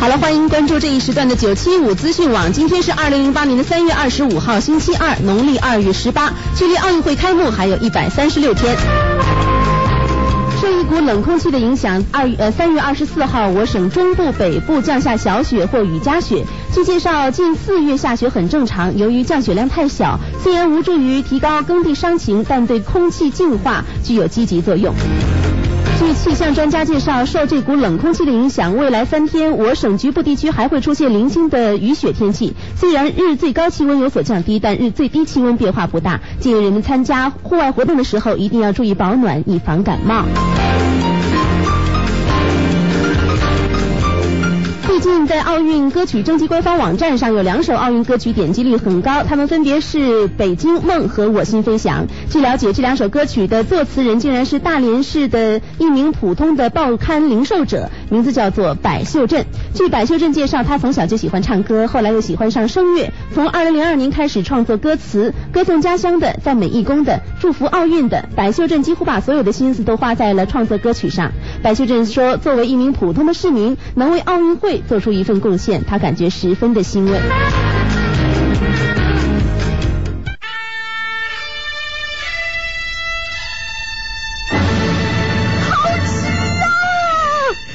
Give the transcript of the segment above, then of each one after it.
好了，欢迎关注这一时段的九七五资讯网。今天是二零零八年的三月二十五号，星期二，农历二月十八，距离奥运会开幕还有一百三十六天。受一股冷空气的影响，二呃三月二十四号，我省中部、北部降下小雪或雨夹雪。据介绍，近四月下雪很正常。由于降雪量太小，虽然无助于提高耕地伤情，但对空气净化具有积极作用。据气象专家介绍，受这股冷空气的影响，未来三天我省局部地区还会出现零星的雨雪天气。虽然日最高气温有所降低，但日最低气温变化不大。建议人们参加户外活动的时候一定要注意保暖，以防感冒。最近在奥运歌曲征集官方网站上有两首奥运歌曲点击率很高，它们分别是《北京梦》和《我心飞翔》。据了解，这两首歌曲的作词人竟然是大连市的一名普通的报刊零售者，名字叫做柏秀镇。据柏秀镇介绍，他从小就喜欢唱歌，后来又喜欢上声乐，从2002年开始创作歌词，歌颂家乡的、赞美义工的、祝福奥运的。柏秀镇几乎把所有的心思都花在了创作歌曲上。柏秀镇说：“作为一名普通的市民，能为奥运会。”做出一份贡献，他感觉十分的欣慰。好吃啊！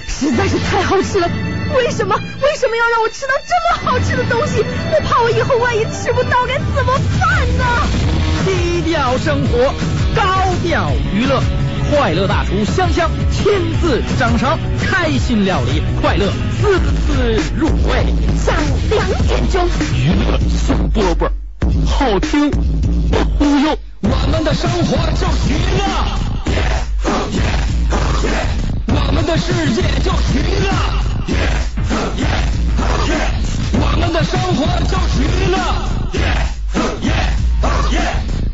实在是太好吃了。为什么？为什么要让我吃到这么好吃的东西？我怕我以后万一吃不到该怎么办呢？低调生活，高调娱乐。快乐大厨香香亲自掌勺，开心料理，快乐滋滋入味。下午两点钟，娱乐小饽饽，好听不忽悠。我们的生活就是娱乐，我们的世界就是娱乐，我们的生活就是娱乐，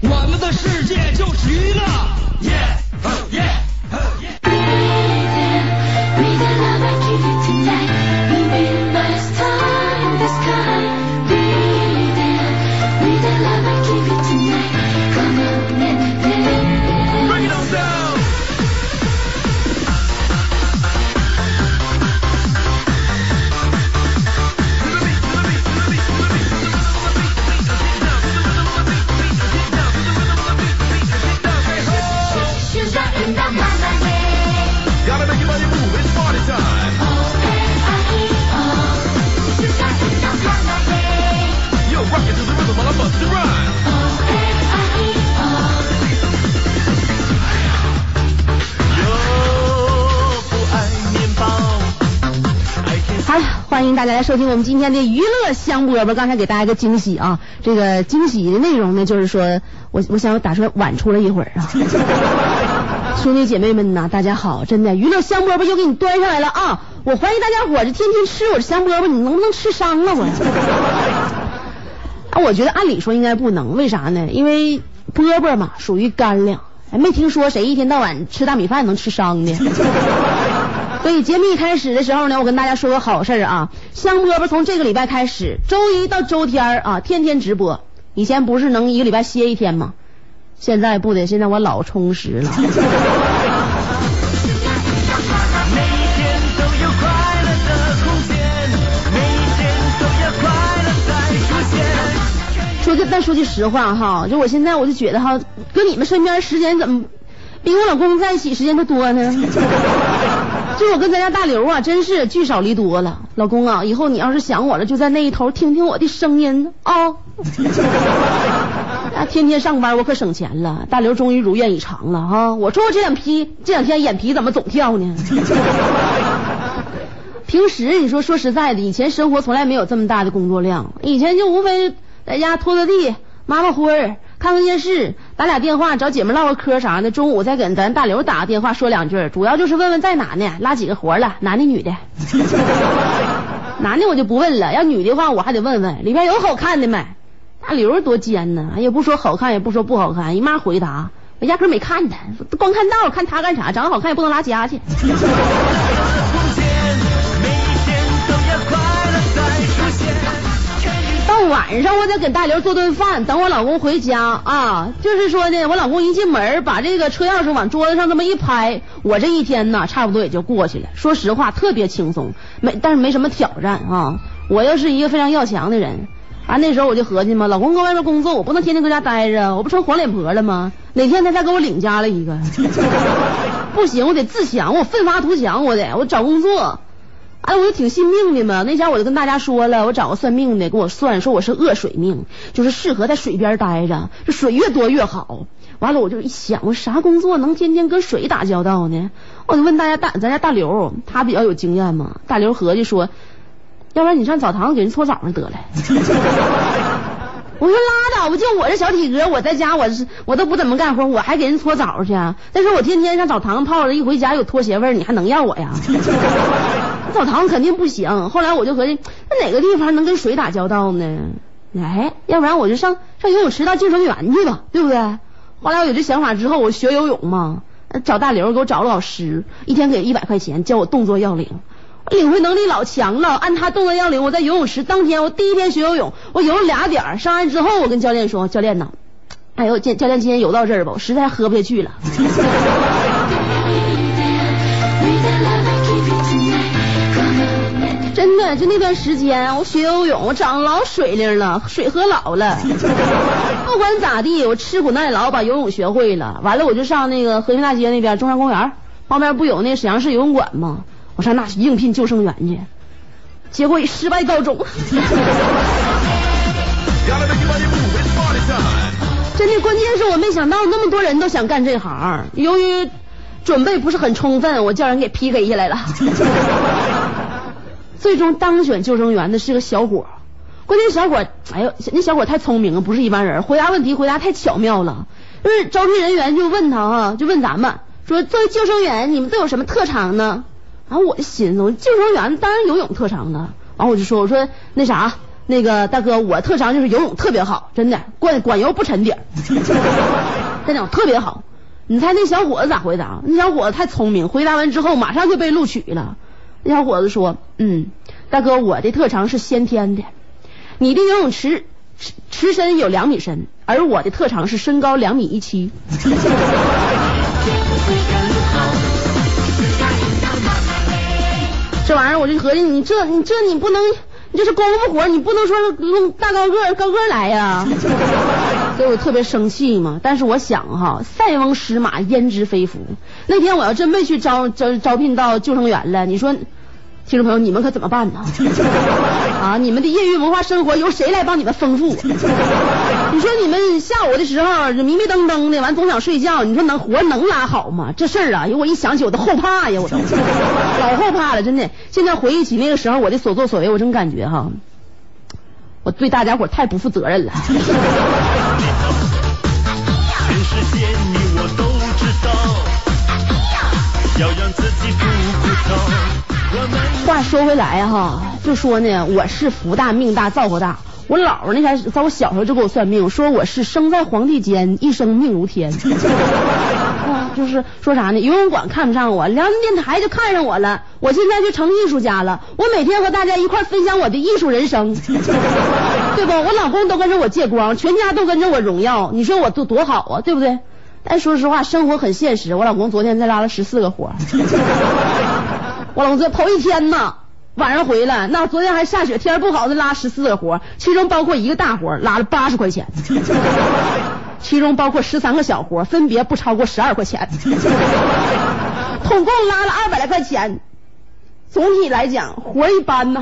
我们的世界就是娱乐。欢迎大家来收听我们今天的娱乐香饽饽。刚才给大家一个惊喜啊，这个惊喜的内容呢，就是说我我想打算晚出来一会儿啊。兄弟姐妹们呐，大家好，真的娱乐香饽饽又给你端上来了啊！我怀疑大家伙这天天吃我这香饽饽，你能不能吃伤了我？啊，我觉得按理说应该不能，为啥呢？因为饽饽嘛属于干粮，没听说谁一天到晚吃大米饭能吃伤的。所以节目一开始的时候呢，我跟大家说个好事啊，香饽饽从这个礼拜开始，周一到周天啊，天天直播。以前不是能一个礼拜歇一天吗？现在不得，现在我老充实了。说句，但说句实话哈，就我现在我就觉得哈，搁你们身边时间怎么比我老公在一起时间都多呢？就我跟咱家大刘啊，真是聚少离多了。老公啊，以后你要是想我了，就在那一头听听我的声音啊。啊，天天上班我可省钱了。大刘终于如愿以偿了啊！我说我这两批这两天眼皮怎么总跳呢？平时你说说实在的，以前生活从来没有这么大的工作量，以前就无非在家拖拖地、抹抹灰。看看电视，打俩电话，找姐妹唠个嗑啥的。中午再给咱大刘打个电话，说两句，主要就是问问在哪呢，拉几个活了，男的女的。男的我就不问了，要女的话我还得问问里边有好看的没。大刘多尖呢，也不说好看，也不说不好看，一骂回答，我压根没看他，光看道，看他干啥？长得好看也不能拉家去。晚上我得给大刘做顿饭，等我老公回家啊。就是说呢，我老公一进门，把这个车钥匙往桌子上这么一拍，我这一天呢，差不多也就过去了。说实话，特别轻松，没但是没什么挑战啊。我又是一个非常要强的人啊，那时候我就合计嘛，老公搁外面工作，我不能天天搁家待着，我不成黄脸婆了吗？哪天他再给我领家了一个，不行，我得自强，我奋发图强，我得我找工作。哎，我就挺信命的嘛。那前我就跟大家说了，我找个算命的给我算，说我是恶水命，就是适合在水边待着，这水越多越好。完了，我就一想，我啥工作能天天跟水打交道呢？我就问大家大咱家大刘，他比较有经验嘛。大刘合计说，要不然你上澡堂给人搓澡得了。我说拉倒吧，就我这小体格，我在家我是我都不怎么干活，我还给人搓澡去。再说我天天上澡堂泡着，一回家有拖鞋味，你还能要我呀？澡堂肯定不行。后来我就合计，那哪个地方能跟水打交道呢？哎，要不然我就上上游泳池当救生员去吧，对不对？后来我有这想法之后，我学游泳嘛，找大刘给我找了老师，一天给一百块钱教我动作要领。领会能力老强了，按他动作要领，我在游泳池当天，我第一天学游泳，我游了俩点上岸之后，我跟教练说，教练呐，哎呦，教教练今天游到这儿吧，我实在喝不下去了。真的，就那段时间，我学游泳，我长老水灵了，水喝老了。不管咋地，我吃苦耐劳把游泳学会了。完了，我就上那个和平大街那边中山公园旁边不有那沈阳市游泳馆吗？我上那去应聘救生员去，结果以失败告终。真的，关键是我没想到那么多人都想干这行。由于准备不是很充分，我叫人给 PK 下来了。最终当选救生员的是个小伙，关键小伙，哎呦，那小伙太聪明了，不是一般人，回答问题回答太巧妙了。就是招聘人员就问他哈，就问咱们说，作为救生员，你们都有什么特长呢？然后我就寻思，我救生员当然游泳特长呢。然后我就说，我说那啥，那个大哥，我特长就是游泳特别好，真的，管管游不沉底，真的特别好。你猜那小伙子咋回答？那小伙子太聪明，回答完之后马上就被录取了。那小伙子说，嗯，大哥，我的特长是先天的，你的游泳池池池深有两米深，而我的特长是身高两米一七。这玩意儿我就合计，你这你这你不能，你这是功夫活，你不能说用大高个高个来呀，所以我特别生气嘛。但是我想哈，塞翁失马焉知非福。那天我要真没去招招招聘到救生员了，你说，听众朋友你们可怎么办呢？啊，你们的业余文化生活由谁来帮你们丰富？你说你们下午的时候迷迷瞪瞪的，完总想睡觉，你说能活能拉好吗？这事儿啊，我一想起我都后怕呀，我都 老后怕了，真的。现在回忆起那个时候我的所作所为，我真感觉哈，我对大家伙太不负责任了。话说回来哈，就说呢，我是福大命大造化大。我姥姥那前在我小时候就给我算命，说我是生在皇帝间，一生命如天。就是说啥呢？游泳馆看不上我，辽宁电台就看上我了。我现在就成艺术家了，我每天和大家一块分享我的艺术人生，对不？我老公都跟着我借光，全家都跟着我荣耀，你说我多多好啊，对不对？但说实话，生活很现实。我老公昨天才拉了十四个活，我老公这头一天呢，晚上回来，那昨天还下雪，天不好，的拉十四个活，其中包括一个大活，拉了八十块钱，其中包括十三个小活，分别不超过十二块钱，统共拉了二百来块钱。总体来讲，活一般呢。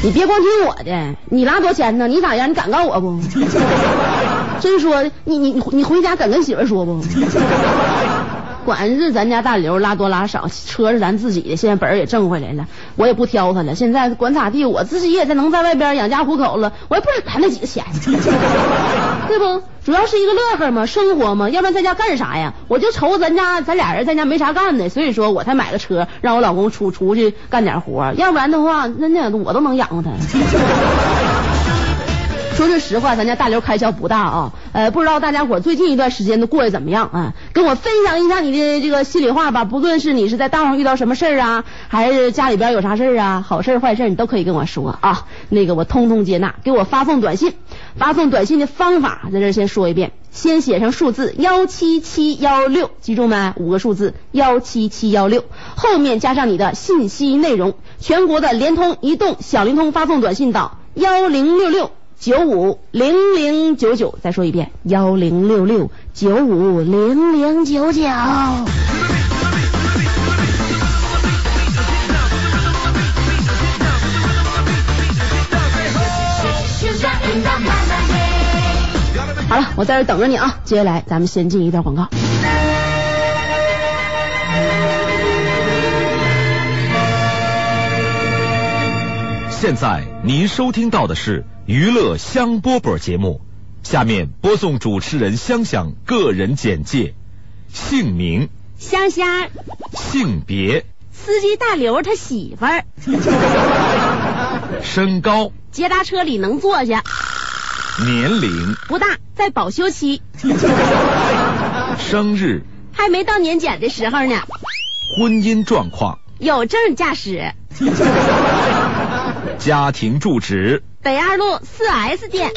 你别光听我的，你拉多少钱呢？你咋样？你敢告我不？真说，你你你回家敢跟媳妇说不？管是咱家大刘拉多拉少，车是咱自己的，现在本儿也挣回来了，我也不挑他了。现在管咋地，我自己也在能在外边养家糊口了，我也不止他那几个钱，对不？主要是一个乐呵嘛，生活嘛，要不然在家干啥呀？我就愁咱家咱俩人在家没啥干的，所以说我才买个车，让我老公出出去干点活，要不然的话，那那我都能养活他。说句实话，咱家大刘开销不大啊。呃，不知道大家伙最近一段时间都过得怎么样啊？跟我分享一下你的这个心里话吧。不论是你是在道上遇到什么事儿啊，还是家里边有啥事儿啊，好事坏事你都可以跟我说啊。那个我通通接纳，给我发送短信。发送短信的方法在这先说一遍，先写上数字幺七七幺六，记住没？五个数字幺七七幺六，后面加上你的信息内容。全国的联通、移动、小灵通发送短信到幺零六六九五零零九九，再说一遍幺零六六九五零零九九。好了，我在这等着你啊！接下来咱们先进一段广告。现在您收听到的是娱乐香饽饽节目，下面播送主持人香香个人简介：姓名香香，性别司机大刘他媳妇儿，身高捷达车里能坐下，年龄不大，在保修期，生日还没到年检的时候呢，婚姻状况。有证驾驶，家庭住址。北二路四 S 店，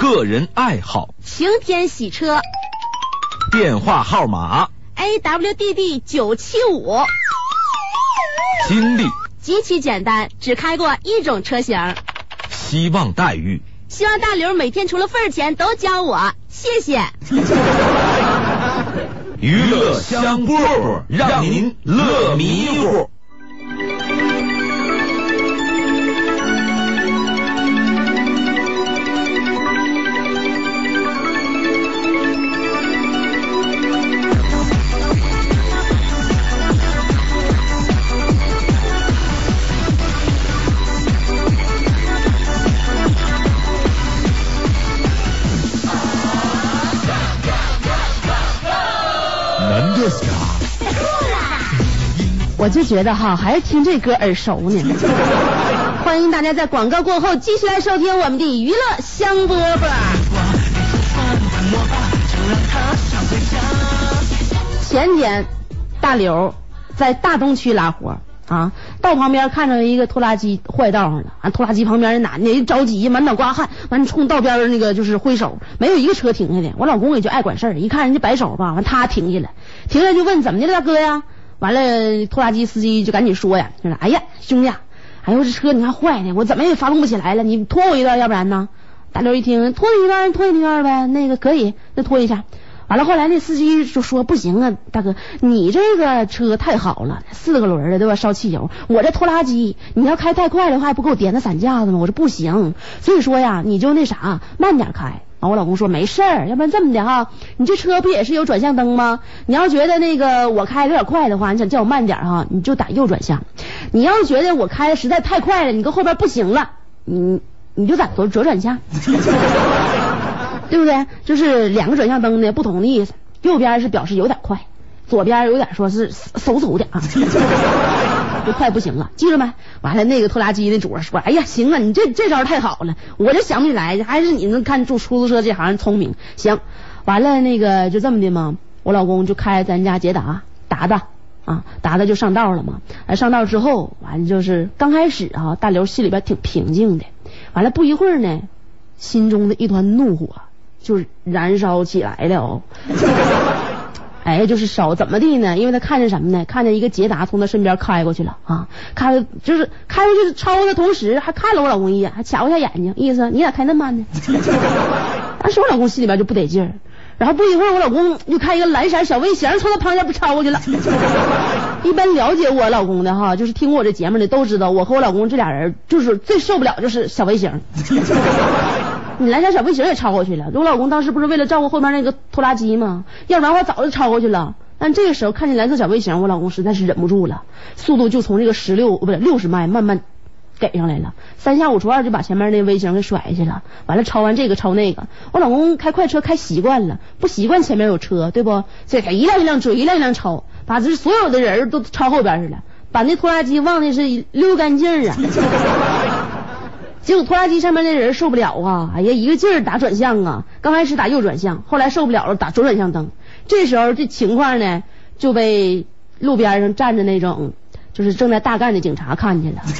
个人爱好。晴天洗车。电话号码，AWDD 九七五，经历。极其简单，只开过一种车型，希望待遇。希望大刘每天除了份儿钱都教我，谢谢。娱乐香饽饽，让您乐迷糊。我就觉得哈，还是听这歌耳熟呢。欢迎大家在广告过后继续来收听我们的娱乐香饽饽。前天大刘在大东区拉活啊，道旁边看着一个拖拉机坏道上了，完拖拉机旁边那男的一着急，满脑瓜汗，完冲道边那个就是挥手，没有一个车停下的。我老公也就爱管事儿，一看人家摆手吧，完他停下了，停下来就问怎么的了，大哥呀？完了，拖拉机司机就赶紧说呀，就说哎呀，兄弟，哎呦这车你看坏的，我怎么也发动不起来了，你拖我一段，要不然呢？大刘一听，拖你一段，拖你一段呗，那个可以，那拖一下。完了，后来那司机就说不行啊，大哥，你这个车太好了，四个轮的对吧？烧汽油，我这拖拉机，你要开太快的话，不给我颠个散架子吗？我说不行，所以说呀，你就那啥，慢点开。完，我老公说没事儿，要不然这么的哈，你这车不也是有转向灯吗？你要觉得那个我开的有点快的话，你想叫我慢点哈，你就打右转向。你要是觉得我开的实在太快了，你搁后边不行了，你你就打左左转向。对不对？就是两个转向灯的不同的意思，右边是表示有点快，左边有点说是嗖嗖的啊，就快不行了，记着没？完了，那个拖拉机的主说：“哎呀，行啊，你这这招太好了，我就想不起来，还是你能看出出租车这行聪明。行，完了那个就这么的嘛，我老公就开咱家捷达达达啊，达达就上道了嘛。上道之后，完了就是刚开始啊，大刘心里边挺平静的，完了不一会儿呢，心中的一团怒火。就燃烧起来了哦，哎，就是烧，怎么地呢？因为他看见什么呢？看见一个捷达从他身边开过去了啊，开就是开过去超的同时，还看了我老公一眼，还瞧一下眼睛，意思你咋开那么慢呢？当时我老公心里边就不得劲儿，然后不一会儿，我老公又开一个蓝色小卫星从他旁边不超过去了。一般了解我老公的哈，就是听过我这节目的都知道，我和我老公这俩人就是最受不了就是小卫星。你蓝色小卫星也超过去了，我老公当时不是为了照顾后面那个拖拉机吗？要不然我早就超过去了。但这个时候看见蓝色小卫星，我老公实在是忍不住了，速度就从这个十六不是六十迈慢慢给上来了，三下五除二就把前面那卫星给甩下去了。完了超完这个超那个，我老公开快车开习惯了，不习惯前面有车，对不？这一辆一辆追，一辆一辆超，把这所有的人都超后边去了，把那拖拉机忘的是溜干净啊。结果拖拉机上面那人受不了啊，哎呀，一个劲儿打转向啊，刚开始打右转向，后来受不了了，打左转向灯。这时候这情况呢，就被路边上站着那种就是正在大干的警察看见了。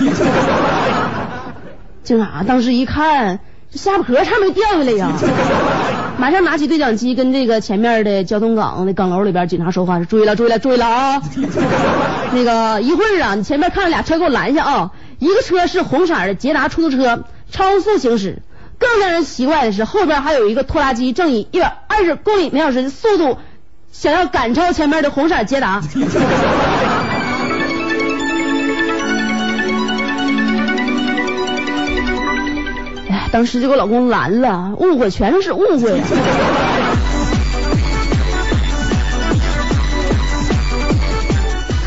警察当时一看，这下巴壳差点没掉下来呀，马上拿起对讲机跟这个前面的交通岗那岗楼里边警察说话：“注意了，注意了，注意了啊！那个一会儿啊，你前面看着俩车给我拦下啊！一个车是红色的捷达出租车，超速行驶。更让人奇怪的是，后边还有一个拖拉机正以一百二十公里每小时的速度想要赶超前面的红色捷达。”哎，当时就给我老公拦了，误会，全是误会。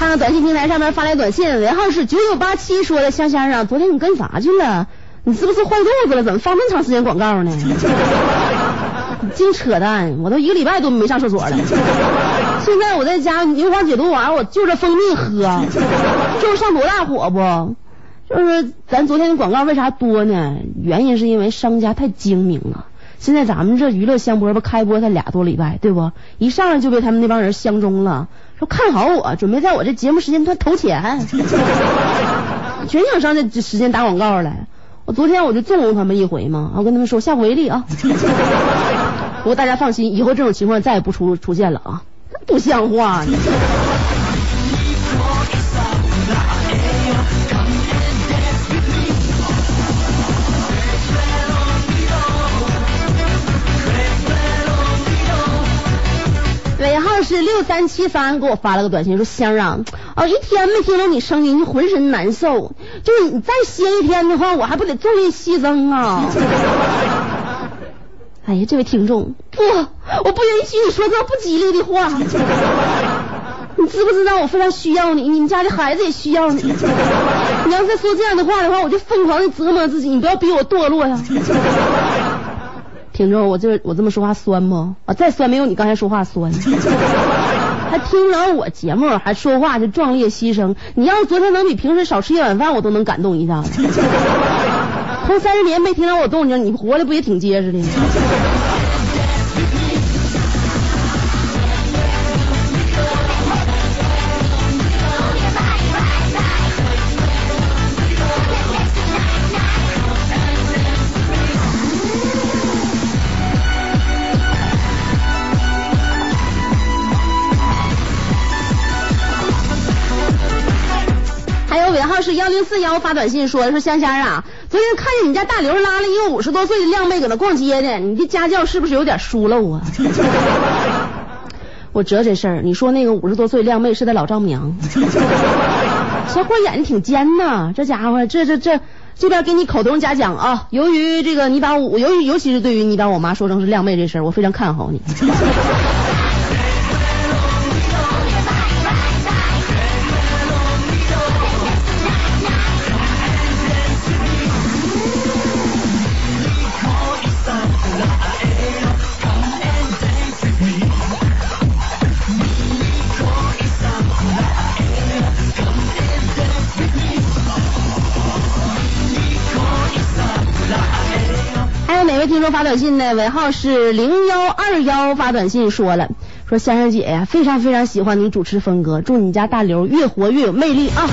看看短信平台上面发来短信，尾号是九九八七，说的香香啊，昨天你干啥去了？你是不是坏肚子了？怎么放那么长时间广告呢？净扯淡！我都一个礼拜都没上厕所了。现在我在家牛黄解毒丸，我就着蜂蜜喝，就是上多大火不？就是咱昨天的广告为啥多呢？原因是因为商家太精明了。现在咱们这娱乐香饽饽开播才俩多礼拜，对不？一上来就被他们那帮人相中了，说看好我，准备在我这节目时间段投钱，全想上这时间打广告来。我昨天我就纵容他们一回嘛，我跟他们说下不为例啊。不过大家放心，以后这种情况再也不出出现了啊，不像话。号是六三七三，给我发了个短信说香啊，哦一天没听到你声音就浑身难受，就是你再歇一天的话，我还不得昼夜牺牲啊！哎呀，这位听众，不，我不允许你说这不吉利的话。你知不知道我非常需要你，你们家的孩子也需要你。你要再说这样的话的话，我就疯狂的折磨自己，你不要逼我堕落呀。听着，我这我这么说话酸不？啊，再酸没有你刚才说话酸。还听着我节目，还说话就壮烈牺牲。你要是昨天能比平时少吃一碗饭，我都能感动一下子。头三十年没听着我动静，你活的不也挺结实的？号是幺零四幺发短信说，说香香啊，昨天看见你家大刘拉了一个五十多岁的靓妹搁那逛街呢，你这家教是不是有点疏漏啊？我知道这事儿，你说那个五十多岁靓妹是他老丈母娘，小伙眼睛挺尖呐，这家伙这这这这边给你口头嘉奖啊！由于这个你把我，由于尤其是对于你把我妈说成是靓妹这事儿，我非常看好你。听众发短信呢？尾号是零幺二幺发短信说了，说香香姐呀，非常非常喜欢你主持风格，祝你家大刘越活越有魅力啊！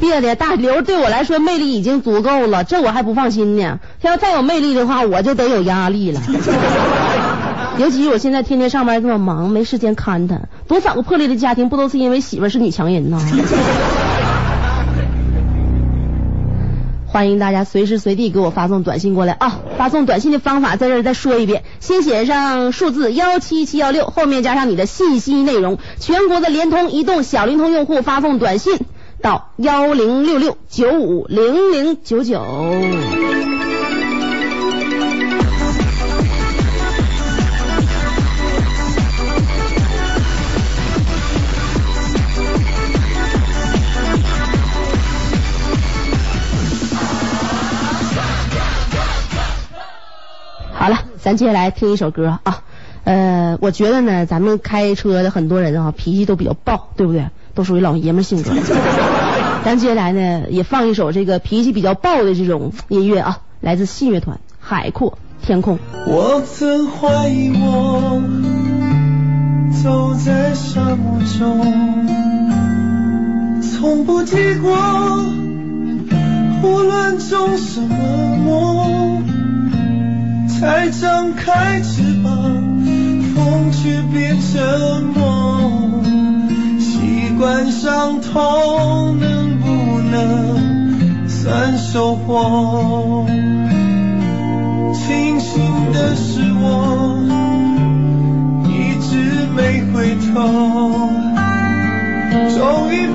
别的，大刘对我来说魅力已经足够了，这我还不放心呢。他要再有魅力的话，我就得有压力了。尤其是我现在天天上班这么忙，没时间看他，多少个破裂的家庭不都是因为媳妇是女强人呢？欢迎大家随时随地给我发送短信过来啊！发送短信的方法在这儿再说一遍，先写上数字幺七七幺六，后面加上你的信息内容。全国的联通、移动、小灵通用户发送短信到幺零六六九五零零九九。咱接下来听一首歌啊。呃，我觉得呢，咱们开车的很多人啊，脾气都比较暴，对不对？都属于老爷们性格。咱接下来呢，也放一首这个脾气比较暴的这种音乐啊，来自信乐团《海阔天空》。我曾怀疑我走在沙漠中，从不结果，无论种什么梦，才张开翅膀，风却变沉默。习惯伤痛，能不能算收获？庆幸的是我一直没回头，终于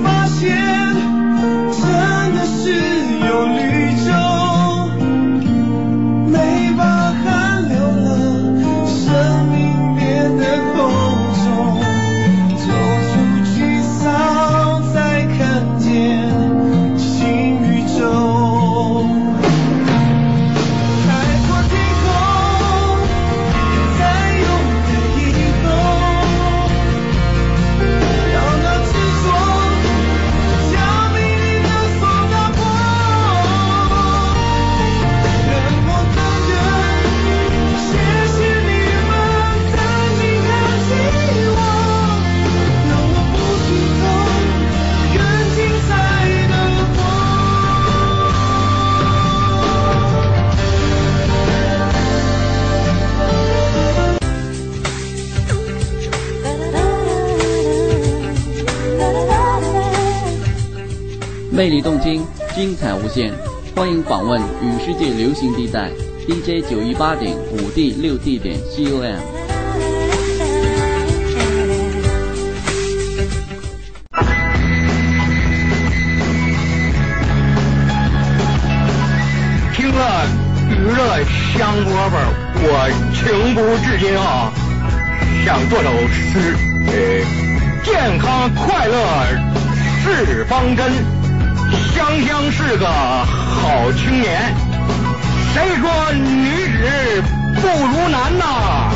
魅力动听，精彩无限，欢迎访问与世界流行地带 DJ 九一八点五 D 六 D 点 COM。听了娱乐香饽饽，我情不自禁啊，想做首诗，呃，健康快乐是方针，香香是个好青年。谁说女子不如男呐？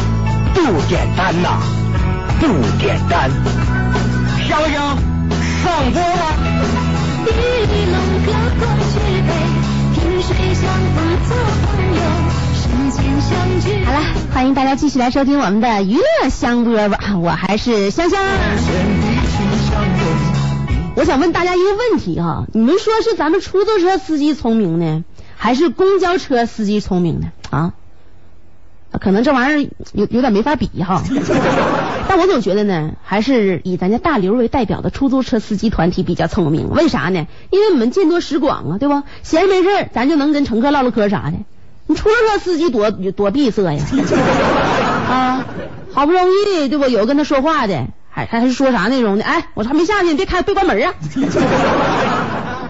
不简单呐，不简单。香香上播吧。一龙隔过举杯，萍水相逢做朋友。好了，欢迎大家继续来收听我们的娱乐香饽饽，我还是香香。我想问大家一个问题哈，你们说是咱们出租车司机聪明呢，还是公交车司机聪明呢？啊？可能这玩意儿有有点没法比哈，但我总觉得呢，还是以咱家大刘为代表的出租车司机团体比较聪明。为啥呢？因为我们见多识广啊，对吧？闲着没事咱就能跟乘客唠唠嗑啥的。你出租车司机多多闭塞呀，啊，好不容易对不？有跟他说话的，还还是说啥内容呢？哎，我还没下去，你别开，别关门啊！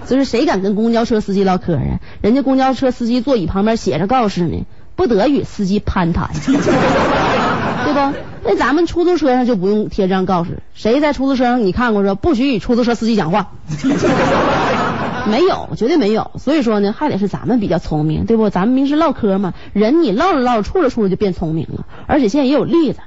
所以说，谁敢跟公交车司机唠嗑啊？人家公交车司机座椅旁边写着告示呢，不得与司机攀谈，对不？那咱们出租车上就不用贴这样告示，谁在出租车上你看过说不许与出租车司机讲话？没有，绝对没有。所以说呢，还得是咱们比较聪明，对不？咱们平时唠嗑嘛，人你唠着唠着，处着处着就变聪明了。而且现在也有例子，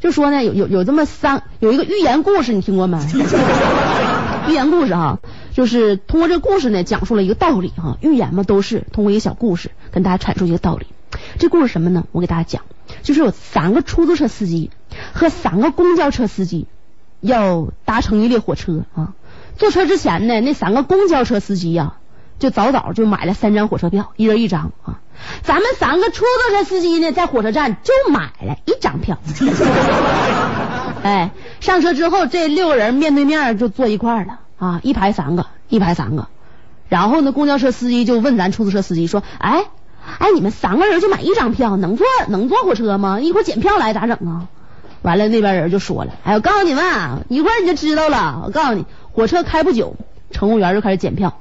就说呢，有有有这么三有一个寓言故事，你听过没？寓言故事哈，就是通过这个故事呢，讲述了一个道理哈。寓言嘛，都是通过一个小故事跟大家阐述一个道理。这故事什么呢？我给大家讲，就是有三个出租车司机和三个公交车司机要搭乘一列火车啊。坐车之前呢，那三个公交车司机呀、就早早就买了三张火车票，一人一张啊。咱们三个出租车司机呢，在火车站就买了一张票。哎，上车之后，这六个人面对面就坐一块了啊，一排三个，一排三个。然后呢，公交车司机就问咱出租车司机说：“哎，哎，你们三个人就买一张票，能坐能坐火车吗？一会儿检票来咋整啊？”完了，那边人就说了：“哎，我告诉你们啊，一会儿你就知道了。我告诉你，火车开不久，乘务员就开始检票。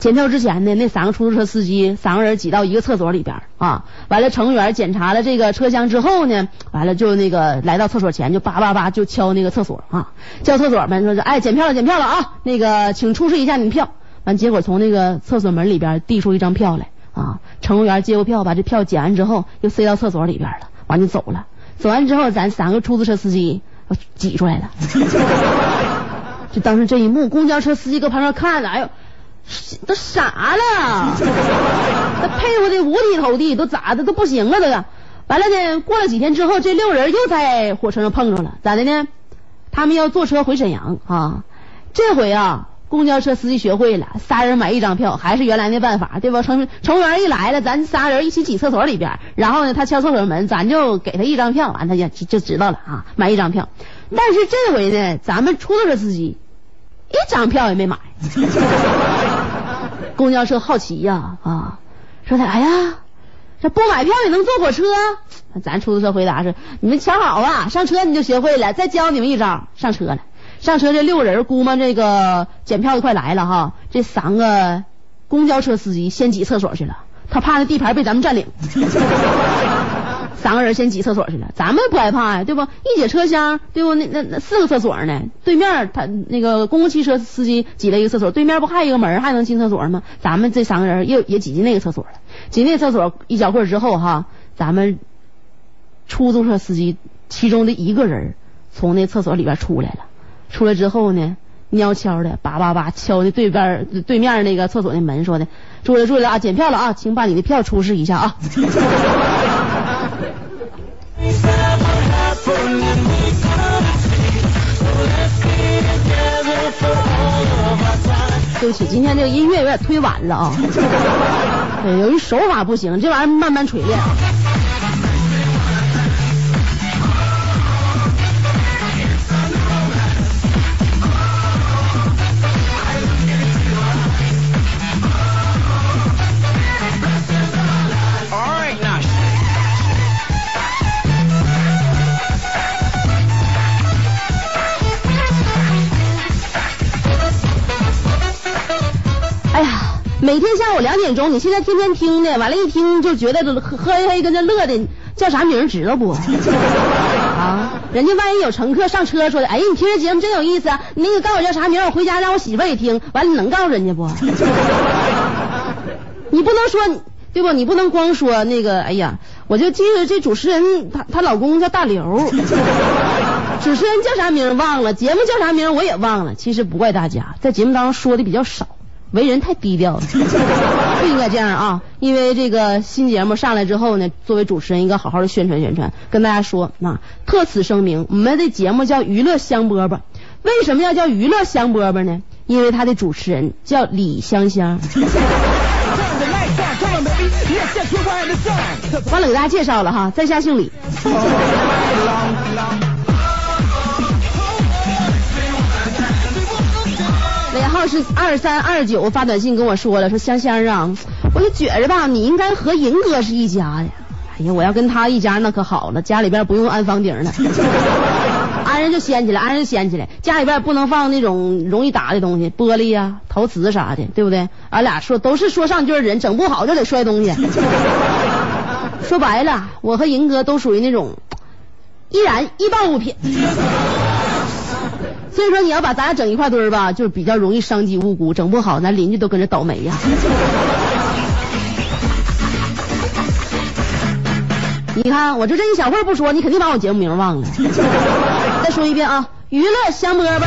检票之前呢，那三个出租车司机三个人挤到一个厕所里边啊。完了，乘务员检查了这个车厢之后呢，完了就那个来到厕所前就叭叭叭就敲那个厕所啊，叫厕所门说是哎检票了检票了啊，那个请出示一下你的票。完结果从那个厕所门里边递出一张票来啊，乘务员接过票，把这票检完之后又塞到厕所里边了，完就走了。走完之后，咱三个出租车司机挤出来了。就当时这一幕，公交车司机搁旁边看着，哎呦，都傻了，那佩服的五体投地，都咋的都不行了都。完了呢，过了几天之后，这六人又在火车上碰着了，咋的呢？他们要坐车回沈阳啊，这回啊。公交车司机学会了，仨人买一张票，还是原来那办法，对吧？乘乘务员一来了，咱仨人一起挤厕所里边，然后呢，他敲厕所门，咱就给他一张票，完他就就知道了啊，买一张票。但是这回呢，咱们出租车司机一张票也没买。公交车好奇呀啊，说他哎呀，这不买票也能坐火车？咱出租车回答是：你们瞧好啊，上车你就学会了，再教你们一招，上车了。上车这六个人估摸这个检票的快来了哈，这三个公交车司机先挤厕所去了，他怕那地盘被咱们占领。三个人先挤厕所去了，咱们不害怕呀，对不？一节车厢，对不？那那那四个厕所呢？对面他那个公共汽车司机挤了一个厕所，对面不还有一个门还能进厕所吗？咱们这三个人又也挤进那个厕所了。挤那厕所一小会儿之后哈，咱们出租车司机其中的一个人从那厕所里边出来了。出来之后呢，蔫悄的，叭叭叭敲的对边对面那个厕所的门，说的，注意注意了啊，检票了啊，请把你的票出示一下啊。对不起，今天这个音乐有点推晚了啊。对，由于手法不行，这玩意儿慢慢锤炼。每天下午两点钟，你现在天天听的，完了，一听就觉得喝喝嘿嘿跟着乐的，叫啥名知道不？啊，人家万一有乘客上车说的，哎呀，你听这节目真有意思，啊，你那个告诉我叫啥名，我回家让我媳妇也听，完了你能告诉人家不？你不能说对不？你不能光说那个，哎呀，我就记得这主持人，她她老公叫大刘，主持人叫啥名忘了，节目叫啥名我也忘了。其实不怪大家，在节目当中说的比较少。为人太低调了，不应该这样啊！因为这个新节目上来之后呢，作为主持人应该好好的宣传宣传，跟大家说啊，特此声明，我们的节目叫娱乐香饽饽。为什么要叫娱乐香饽饽呢？因为他的主持人叫李香香。完了，给大家介绍了哈，在下姓李。号是二三二九，发短信跟我说了，说香香啊，我就觉着吧，你应该和银哥是一家的。哎呀，我要跟他一家那可好了，家里边不用安房顶了，安人就掀起来，安人就掀起来，家里边不能放那种容易打的东西，玻璃呀、陶瓷啥的，对不对？俺俩说都是说上句的人，整不好就得摔东西。说白了，我和银哥都属于那种易燃易爆物品。所以说你要把咱俩整一块堆儿吧，就是比较容易伤及无辜，整不好咱邻居都跟着倒霉呀。你看我就这一小会儿不说，你肯定把我节目名忘了。再说一遍啊，娱乐香饽饽。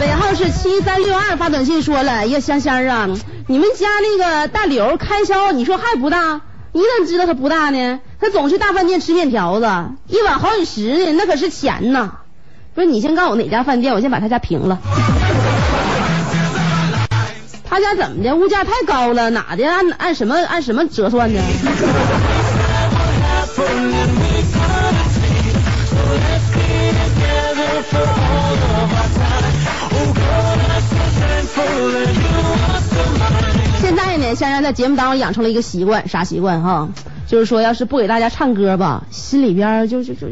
尾号是七三六二，发短信说了，呀香香啊，你们家那个大刘开销你说还不大？你怎么知道他不大呢？他总去大饭店吃面条子，一碗好几十呢，那可是钱呐。不是你先告诉我哪家饭店，我先把他家平了。他家怎么的？物价太高了，哪的？按按什么按什么折算呢？现在呢，香香在节目当中养成了一个习惯，啥习惯哈？就是说，要是不给大家唱歌吧，心里边就就就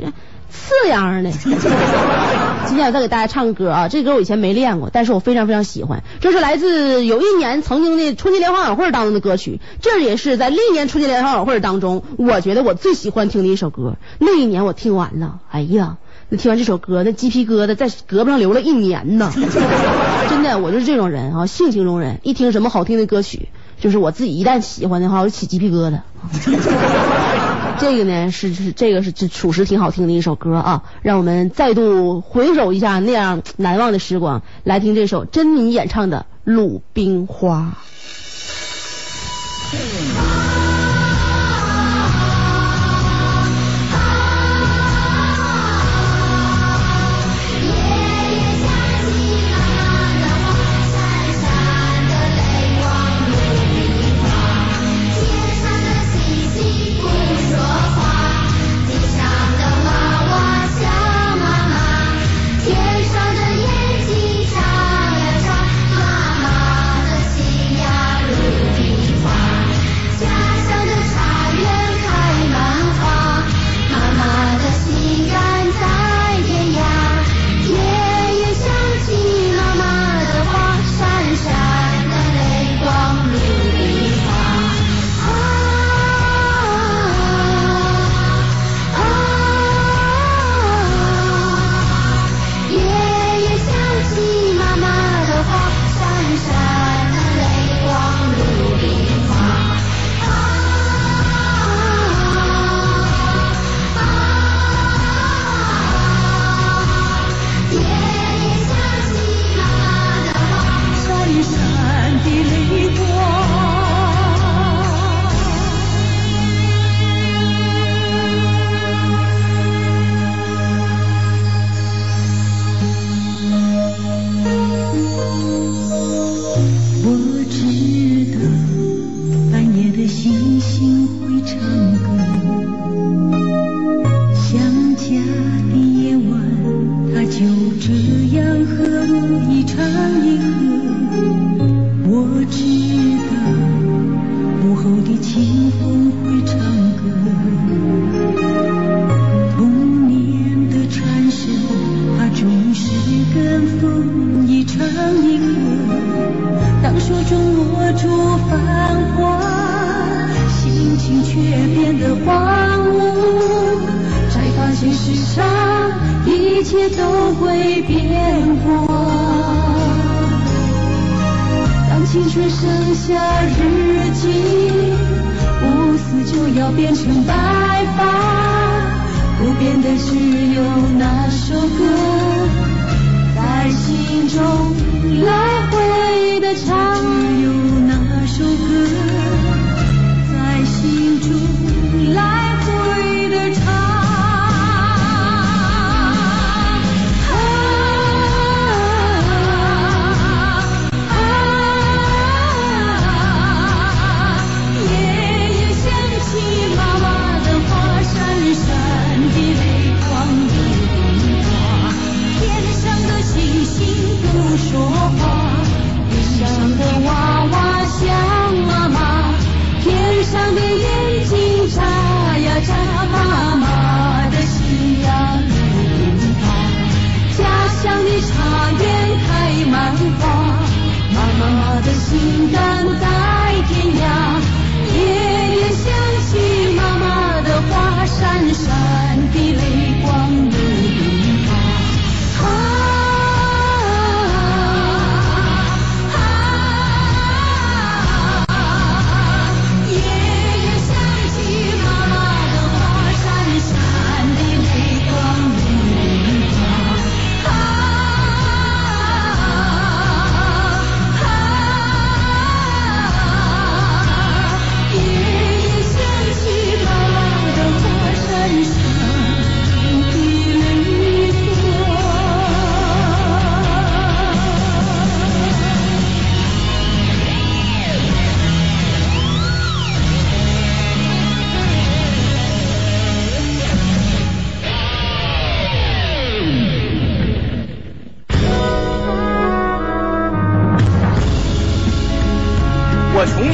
刺痒的。今天我再给大家唱歌啊，这歌我以前没练过，但是我非常非常喜欢。这是来自有一年曾经的春节联欢晚会当中的歌曲，这也是在历年春节联欢晚会当中，我觉得我最喜欢听的一首歌。那一年我听完了，哎呀。那听完这首歌，那鸡皮疙瘩在胳膊上留了一年呢。真的，我就是这种人啊，性情中人，一听什么好听的歌曲，就是我自己一旦喜欢的话，我就起鸡皮疙瘩。这个呢是是这个是这属实挺好听的一首歌啊，让我们再度回首一下那样难忘的时光，来听这首珍妮演唱的《鲁冰花》。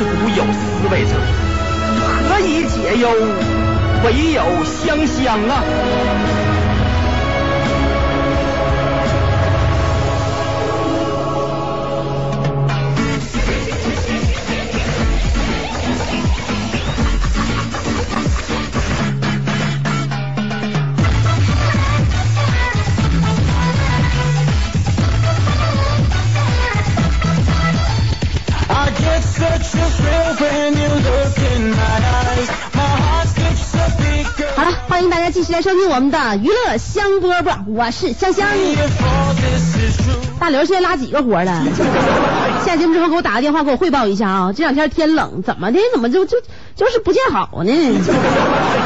自古有思维者，何以解忧？唯有香香啊好了，欢迎大家继续来收听我们的娱乐香饽饽，我是香香。大刘现在拉几个活了？下节目之后给我打个电话，给我汇报一下啊！这两天天冷，怎么的？怎么就就就是不见好呢？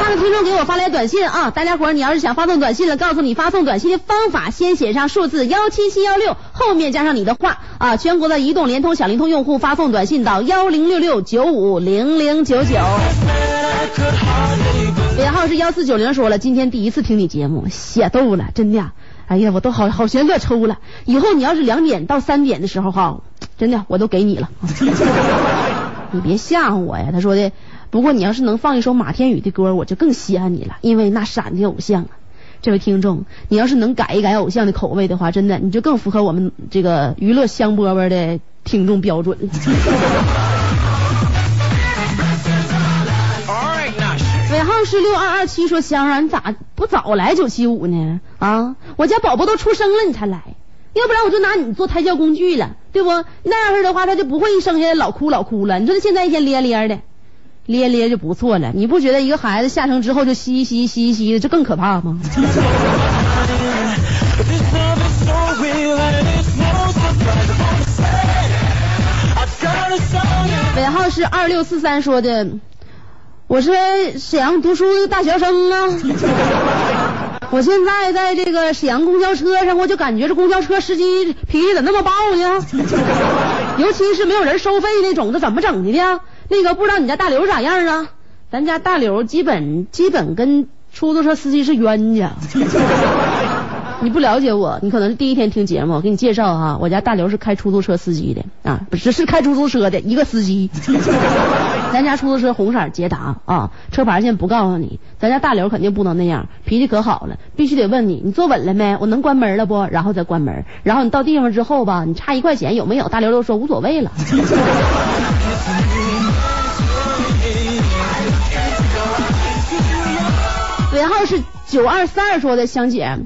看看听众给我发来短信啊！大家伙儿，你要是想发送短信了，告诉你发送短信的方法，先写上数字幺七七幺六，后面加上你的话啊！全国的移动、联通、小灵通用户发送短信到幺零六六九五零零九九。尾号是幺四九零，说了，今天第一次听你节目，写逗了，真的。哎呀，我都好好嫌乐抽了。以后你要是两点到三点的时候哈，真的我都给你了。你别吓唬我呀。他说的，不过你要是能放一首马天宇的歌，我就更稀罕你了，因为那闪的偶像啊。这位听众，你要是能改一改偶像的口味的话，真的你就更符合我们这个娱乐香饽饽的听众标准 尾号是六二二七，说香啊，你咋不早来九七五呢？啊，我家宝宝都出生了你才来，要不然我就拿你做胎教工具了，对不？那样式的话，他就不会一生下来老哭老哭了。你说他现在一天咧咧的，咧咧就不错了。你不觉得一个孩子下生之后就嘻嘻嘻嘻的，这更可怕吗？尾号是二六四三说的，我是沈阳读书的大学生啊。我现在在这个沈阳公交车上，我就感觉这公交车司机脾气咋那么暴呢？尤其是没有人收费那种，的怎么整的呢？那个不知道你家大刘咋样啊？咱家大刘基本基本跟出租车司机是冤家。你不了解我，你可能是第一天听节目。我给你介绍哈，我家大刘是开出租车司机的啊，不是是开出租车的一个司机。咱家出租车红色捷达啊，车牌现在不告诉你。咱家大刘肯定不能那样，脾气可好了，必须得问你，你坐稳了没？我能关门了不？然后再关门。然后你到地方之后吧，你差一块钱有没有？大刘都说无所谓了。尾号是九二三二说的，香姐，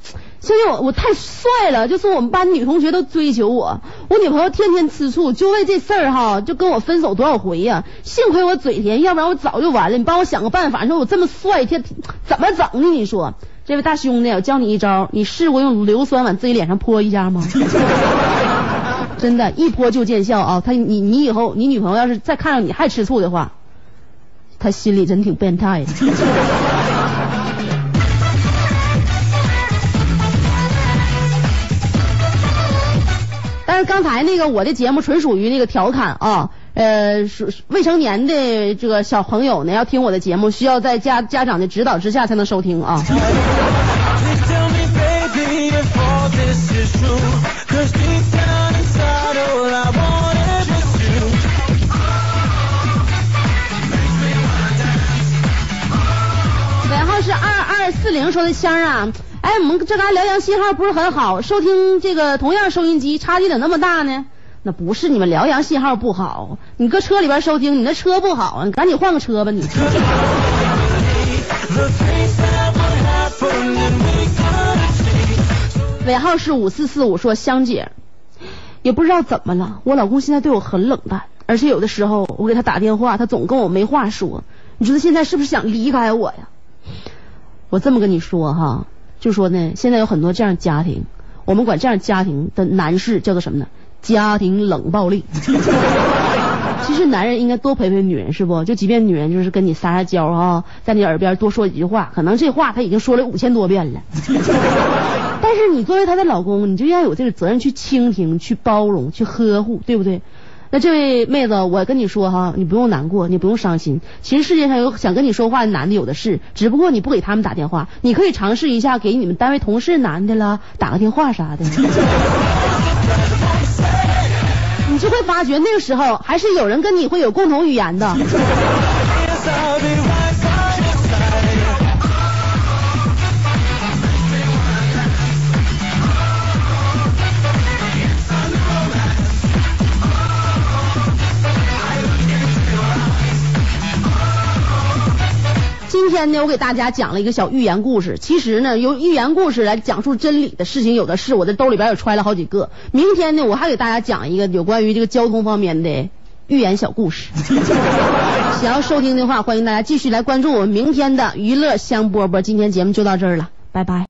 香姐我我太帅了，就是我们班女同学都追求我，我女朋友天天吃醋，就为这事儿哈，就跟我分手多少回呀、幸亏我嘴甜，要不然我早就完了。你帮我想个办法，你说我这么帅，天怎么整呢？你说，这位大兄弟，我教你一招，你试过用硫酸往自己脸上泼一下吗？真的，一泼就见效啊！他你你以后你女朋友要是再看到你还吃醋的话，他心里真挺变态的。但是刚才那个我的节目纯属于那个调侃啊，呃，属未成年的这个小朋友呢，要听我的节目，需要在家家长的指导之下才能收听啊。尾号是二二四零说的香儿啊，哎，我们这嘎辽阳信号不是很好，收听这个同样收音机差距咋那么大呢？那不是你们辽阳信号不好，你搁车里边收听，你那车不好，你赶紧换个车吧你。尾号是五四四五，说香姐，也不知道怎么了，我老公现在对我很冷淡，而且有的时候我给他打电话，他总跟我没话说。你说他现在是不是想离开我呀？我这么跟你说哈，就说呢，现在有很多这样家庭，我们管这样家庭的男士叫做什么呢？家庭冷暴力。其实男人应该多陪陪女人，是不？就即便女人就是跟你撒撒娇啊，在你耳边多说几句话，可能这话他已经说了五千多遍了。但是你作为他的老公，你就要有这个责任去倾听、去包容、去呵护，对不对？那这位妹子，我跟你说哈，你不用难过，你不用伤心。其实世界上有想跟你说话的男的有的是，只不过你不给他们打电话。你可以尝试一下给你们单位同事男的啦打个电话啥的，你就会发觉那个时候还是有人跟你会有共同语言的。今天呢，我给大家讲了一个小寓言故事。其实呢，由寓言故事来讲述真理的事情有的是，我的兜里边也揣了好几个。明天呢，我还给大家讲一个有关于这个交通方面的寓言小故事。想要收听的话，欢迎大家继续来关注我们明天的娱乐香饽饽。今天节目就到这儿了，拜拜。